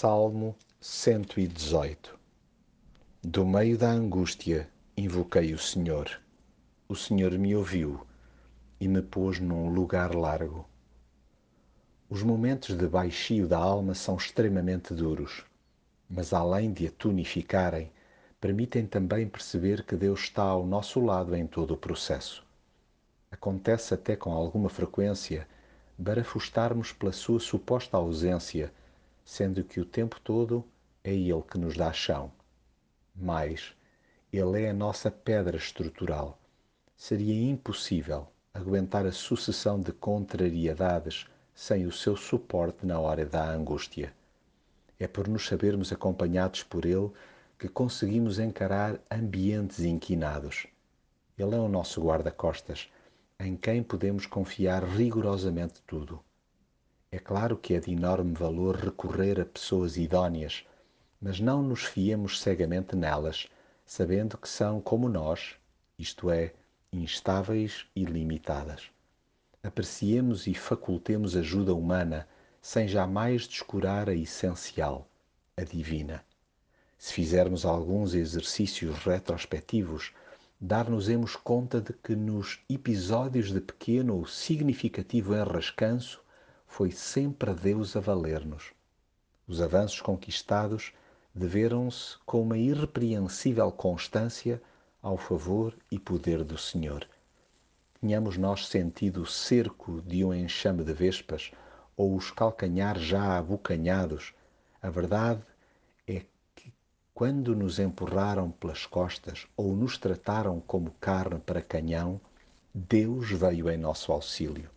Salmo 118 Do meio da angústia invoquei o Senhor. O Senhor me ouviu e me pôs num lugar largo. Os momentos de baixio da alma são extremamente duros, mas além de a permitem também perceber que Deus está ao nosso lado em todo o processo. Acontece até com alguma frequência barafustarmos pela sua suposta ausência sendo que o tempo todo é Ele que nos dá chão. Mas Ele é a nossa pedra estrutural. Seria impossível aguentar a sucessão de contrariedades sem o seu suporte na hora da angústia. É por nos sabermos acompanhados por Ele que conseguimos encarar ambientes inquinados. Ele é o nosso guarda-costas, em quem podemos confiar rigorosamente tudo. É claro que é de enorme valor recorrer a pessoas idóneas, mas não nos fiemos cegamente nelas, sabendo que são como nós, isto é, instáveis e limitadas. Apreciemos e facultemos ajuda humana sem jamais descurar a essencial, a divina. Se fizermos alguns exercícios retrospectivos, dar-nos-emos conta de que nos episódios de pequeno ou significativo enrascanço foi sempre a Deus a valer-nos. Os avanços conquistados deveram-se com uma irrepreensível constância ao favor e poder do Senhor. Tínhamos nós sentido o cerco de um enxame de vespas ou os calcanhares já abocanhados, a verdade é que quando nos empurraram pelas costas ou nos trataram como carne para canhão, Deus veio em nosso auxílio.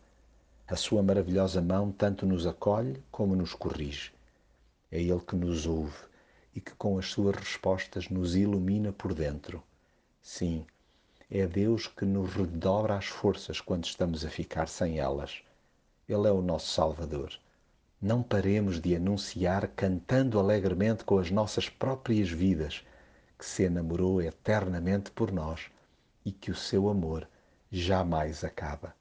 A sua maravilhosa mão tanto nos acolhe como nos corrige. É Ele que nos ouve e que com as suas respostas nos ilumina por dentro. Sim, é Deus que nos redobra as forças quando estamos a ficar sem elas. Ele é o nosso Salvador. Não paremos de anunciar cantando alegremente com as nossas próprias vidas que se enamorou eternamente por nós e que o seu amor jamais acaba.